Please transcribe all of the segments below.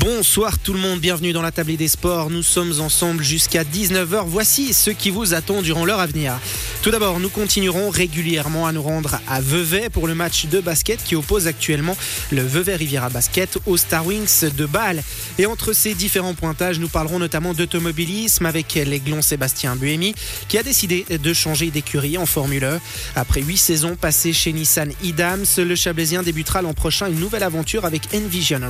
Bonsoir tout le monde, bienvenue dans la table des sports. Nous sommes ensemble jusqu'à 19h. Voici ce qui vous attend durant l'heure à venir. Tout d'abord, nous continuerons régulièrement à nous rendre à Vevey pour le match de basket qui oppose actuellement le Vevey Riviera Basket au Star Wings de Bâle. Et entre ces différents pointages, nous parlerons notamment d'automobilisme avec l'aiglon Sébastien Buemi qui a décidé de changer d'écurie en Formule 1. Après huit saisons passées chez Nissan Idams, le Chablaisien débutera l'an prochain une nouvelle aventure avec Envision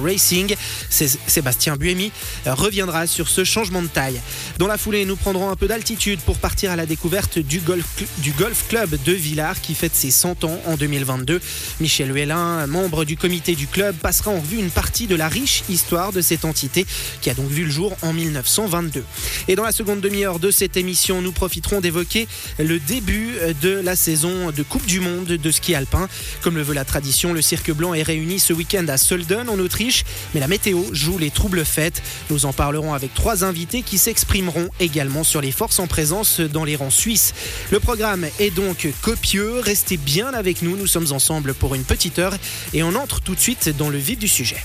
Sébastien Buemi reviendra sur ce changement de taille. Dans la foulée, nous prendrons un peu d'altitude pour partir à la découverte du golf, du golf club de Villars qui fête ses 100 ans en 2022. Michel Huelin, membre du comité du club, passera en revue une partie de la riche histoire de cette entité qui a donc vu le jour en 1922. Et dans la seconde demi-heure de cette émission, nous profiterons d'évoquer le début de la saison de Coupe du Monde de ski alpin. Comme le veut la tradition, le Cirque Blanc est réuni ce week-end à Sölden en Autriche mais la météo joue les troubles fêtes. Nous en parlerons avec trois invités qui s'exprimeront également sur les forces en présence dans les rangs suisses. Le programme est donc copieux, restez bien avec nous, nous sommes ensemble pour une petite heure et on entre tout de suite dans le vif du sujet.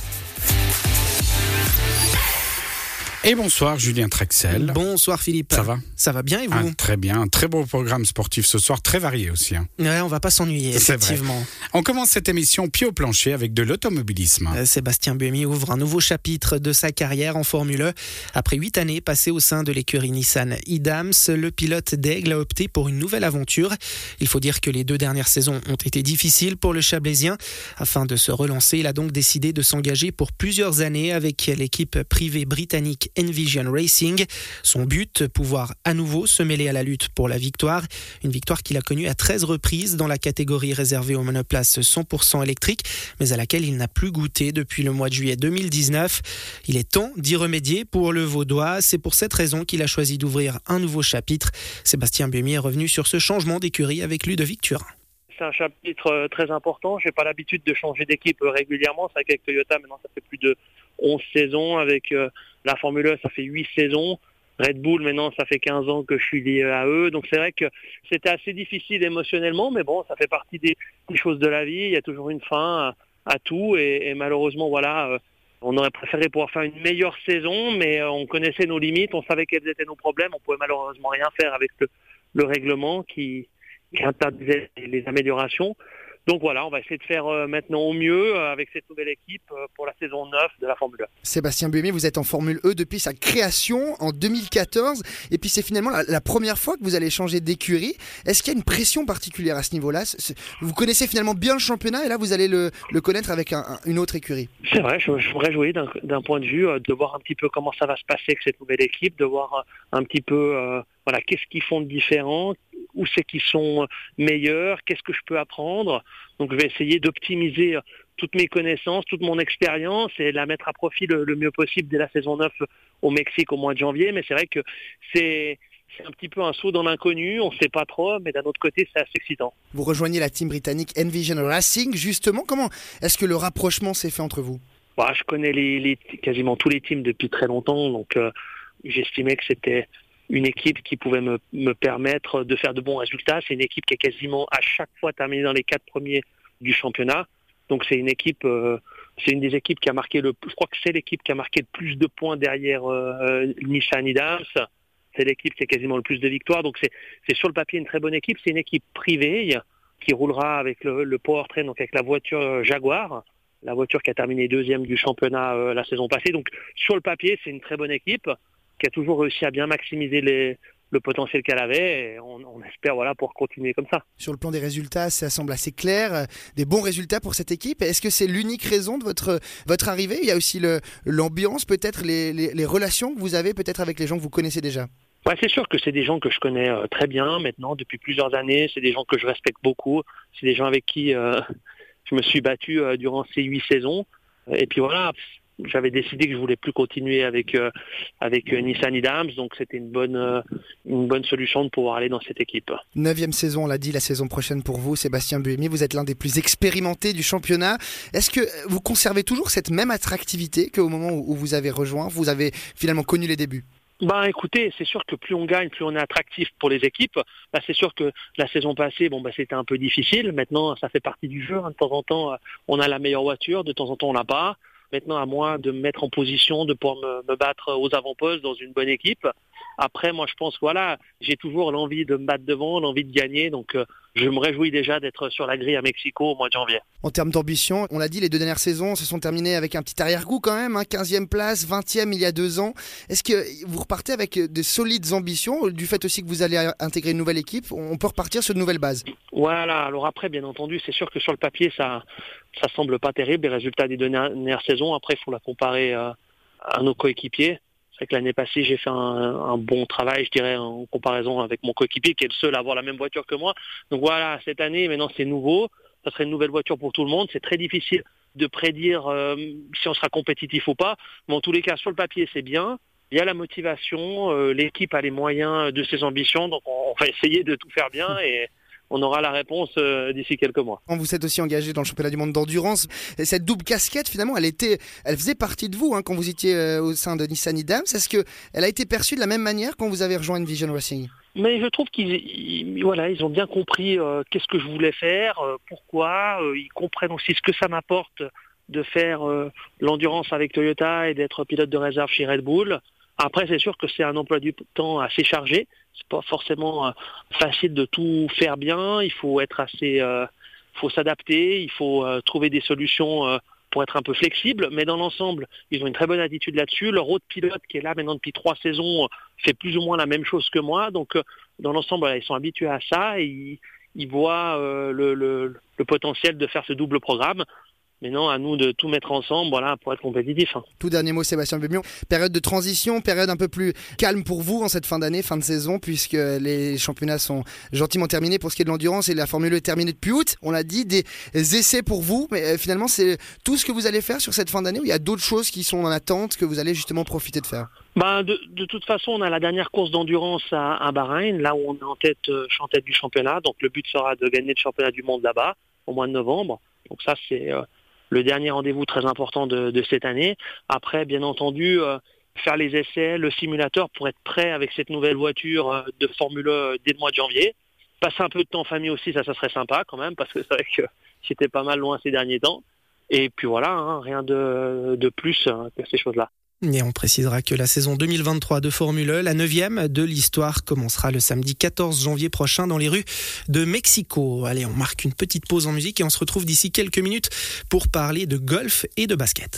Et bonsoir Julien Trexel. Bonsoir Philippe. Ça va Ça va bien et vous ah, Très bien, un très beau programme sportif ce soir, très varié aussi. Hein. Ouais, on va pas s'ennuyer, effectivement. On commence cette émission pied au plancher avec de l'automobilisme. Euh, Sébastien Buemi ouvre un nouveau chapitre de sa carrière en Formule 1. Après huit années passées au sein de l'écurie Nissan Idams, le pilote d'Aigle a opté pour une nouvelle aventure. Il faut dire que les deux dernières saisons ont été difficiles pour le Chablaisien. Afin de se relancer, il a donc décidé de s'engager pour plusieurs années avec l'équipe privée britannique Envision Racing. Son but, pouvoir à nouveau se mêler à la lutte pour la victoire. Une victoire qu'il a connue à 13 reprises dans la catégorie réservée aux monoplaces 100% électriques, mais à laquelle il n'a plus goûté depuis le mois de juillet 2019. Il est temps d'y remédier pour le Vaudois. C'est pour cette raison qu'il a choisi d'ouvrir un nouveau chapitre. Sébastien Buemi est revenu sur ce changement d'écurie avec Ludovic Turin c'est un chapitre euh, très important. J'ai pas l'habitude de changer d'équipe euh, régulièrement. C'est avec Toyota, maintenant ça fait plus de 11 saisons. Avec euh, la Formule 1, ça fait 8 saisons. Red Bull, maintenant, ça fait 15 ans que je suis lié à eux. Donc c'est vrai que c'était assez difficile émotionnellement, mais bon, ça fait partie des, choses de la vie. Il y a toujours une fin à, tout. Et, malheureusement, voilà, on aurait préféré pouvoir faire une meilleure saison, mais on connaissait nos limites, on savait quels étaient nos problèmes. On pouvait malheureusement rien faire avec le règlement qui interdisait les améliorations. Donc voilà, on va essayer de faire euh, maintenant au mieux euh, avec cette nouvelle équipe euh, pour la saison 9 de la Formule 1. Sébastien Buemi, vous êtes en Formule E depuis sa création en 2014 et puis c'est finalement la, première fois que vous allez changer d'écurie. Est-ce qu'il y a une pression particulière à ce niveau-là? Vous connaissez finalement bien le championnat et là vous allez le, connaître avec une autre écurie. C'est vrai, je, je me réjouis d'un point de vue de voir un petit peu comment ça va se passer avec cette nouvelle équipe, de voir un petit peu voilà, qu'est-ce qu'ils font de différent, où c'est qu'ils sont meilleurs, qu'est-ce que je peux apprendre? Donc je vais essayer d'optimiser toutes mes connaissances, toute mon expérience et la mettre à profit le, mieux possible dès la saison 9 au Mexique au mois de janvier. Mais c'est vrai que c'est un petit peu un saut dans l'inconnu, on ne sait pas trop, mais d'un autre côté, c'est assez excitant. Vous rejoignez la team britannique Envision Racing, justement. Comment est-ce que le rapprochement s'est fait entre vous? Bah, Je connais les, quasiment tous les teams depuis très longtemps, donc euh, j'estimais que c'était une équipe qui pouvait me, me, permettre de faire de bons résultats. C'est une équipe qui est quasiment à chaque fois terminée dans les quatre premiers du championnat. Donc c'est une équipe, euh, c'est une des équipes qui a marqué le, je crois que c'est l'équipe qui a marqué le plus de points derrière euh, Nissan Idams. C'est l'équipe qui a quasiment le plus de victoires. Donc c'est, c'est sur le papier une très bonne équipe. C'est une équipe privée qui roulera avec le, le powertrain, donc avec la voiture Jaguar, la voiture qui a terminé deuxième du championnat euh, la saison passée. Donc sur le papier, c'est une très bonne équipe qui a toujours réussi à bien maximiser le potentiel qu'elle avait et on, espère voilà pour continuer comme ça. Sur le plan des résultats, ça semble assez clair, euh, des bons résultats pour cette équipe. Est-ce que c'est l'unique raison de votre votre arrivée? Il y a aussi l'ambiance, peut-être les, les, relations que vous avez peut-être avec les gens que vous connaissez déjà? Ouais, c'est sûr que c'est des gens que je connais euh, très bien maintenant depuis plusieurs années. C'est des gens que je respecte beaucoup. C'est des gens avec qui euh, je me suis battu durant ces huit saisons. Et puis voilà, j'avais décidé que je voulais plus continuer avec euh, avec euh, Nissan Idams, donc c'était une bonne euh, une bonne solution de pouvoir aller dans cette équipe. Neuvième saison, on l'a dit, la saison prochaine pour vous, Sébastien Buemi, vous êtes l'un des plus expérimentés du championnat. Est-ce que vous conservez toujours cette même attractivité qu'au moment où vous avez rejoint, vous avez finalement connu les débuts? Bah écoutez, c'est sûr que plus on gagne, plus on est attractif pour les équipes. Bah, c'est sûr que la saison passée, bon bah c'était un peu difficile. Maintenant, ça fait partie du jeu. Hein. De temps en temps, on a la meilleure voiture, de temps en temps on l'a pas. Maintenant, à moi de me mettre en position, de pouvoir me, me battre aux avant-postes dans une bonne équipe. Après, moi, je pense, voilà, j'ai toujours l'envie de me battre devant, l'envie de gagner. Donc, euh, je me réjouis déjà d'être sur la grille à Mexico au mois de janvier. En termes d'ambition, on l'a dit, les deux dernières saisons se sont terminées avec un petit arrière-goût quand même, hein, 15e place, 20e il y a deux ans. Est-ce que vous repartez avec de solides ambitions, du fait aussi que vous allez intégrer une nouvelle équipe? On peut repartir sur de nouvelles bases Voilà, alors après, bien entendu, c'est sûr que sur le papier, ça ça semble pas terrible, les résultats des deux dernières saisons. Après, il faut la comparer euh, à nos coéquipiers. C'est que l'année passée, j'ai fait un, bon travail, je dirais, en comparaison avec mon coéquipier qui est le seul à avoir la même voiture que moi. Donc voilà, cette année, maintenant c'est nouveau. Ça serait une nouvelle voiture pour tout le monde. C'est très difficile de prédire euh, si on sera compétitif ou pas. Mais en tous les cas, sur le papier, c'est bien. Il y a la motivation, euh, l'équipe a les moyens de ses ambitions, donc on, va essayer de tout faire bien et, on aura la réponse euh, d'ici quelques mois. Vous êtes aussi engagé dans le championnat du monde d'endurance. Cette double casquette, finalement, elle était, elle faisait partie de vous hein, quand vous étiez euh, au sein de Nissan Idams. Est-ce que elle a été perçue de la même manière quand vous avez rejoint Vision Racing? Mais je trouve qu'ils voilà, ils ont bien compris euh, qu'est-ce que je voulais faire, pourquoi, ils comprennent aussi ce que ça m'apporte de faire l'endurance avec Toyota et d'être pilote de réserve chez Red Bull. Après, c'est sûr que c'est un emploi du temps assez chargé. C'est pas forcément euh, facile de tout faire bien. Il faut être assez, euh, faut s'adapter. Il faut euh, trouver des solutions pour être un peu flexible. Mais dans l'ensemble, ils ont une très bonne attitude là-dessus. Leur autre pilote qui est là maintenant depuis trois saisons fait plus ou moins la même chose que moi. Donc, dans l'ensemble, ils sont habitués à ça et ils, voient le, le, potentiel de faire ce double programme. Mais non, à nous de tout mettre ensemble voilà, pour être compétitif. Hein. Tout dernier mot, Sébastien Bémion. Période de transition, période un peu plus calme pour vous en cette fin d'année, fin de saison, puisque les championnats sont gentiment terminés pour ce qui est de l'endurance et la Formule 1 est terminée depuis août. On l'a dit, des essais pour vous. Mais euh, finalement, c'est tout ce que vous allez faire sur cette fin d'année ou il y a d'autres choses qui sont en attente que vous allez justement profiter de faire? Ben de, de, toute façon, on a la dernière course d'endurance à, à, Bahreïn, là où on est en tête, euh, en tête du championnat. Donc le but sera de gagner le championnat du monde là-bas au mois de novembre. Donc ça, c'est euh, le dernier rendez-vous très important de, cette année. Après, bien entendu, euh, faire les essais, le simulateur pour être prêt avec cette nouvelle voiture euh, de Formule 1 dès le mois de janvier. Passer un peu de temps en famille aussi, ça, ça serait sympa quand même, parce que c'est vrai que j'étais pas mal loin ces derniers temps. Et puis voilà, hein, rien de, de plus hein, que ces choses-là. Et on précisera que la saison 2023 de Formule 1, la neuvième de l'histoire, commencera le samedi 14 janvier prochain dans les rues de Mexico. Allez, on marque une petite pause en musique et on se retrouve d'ici quelques minutes pour parler de golf et de basket.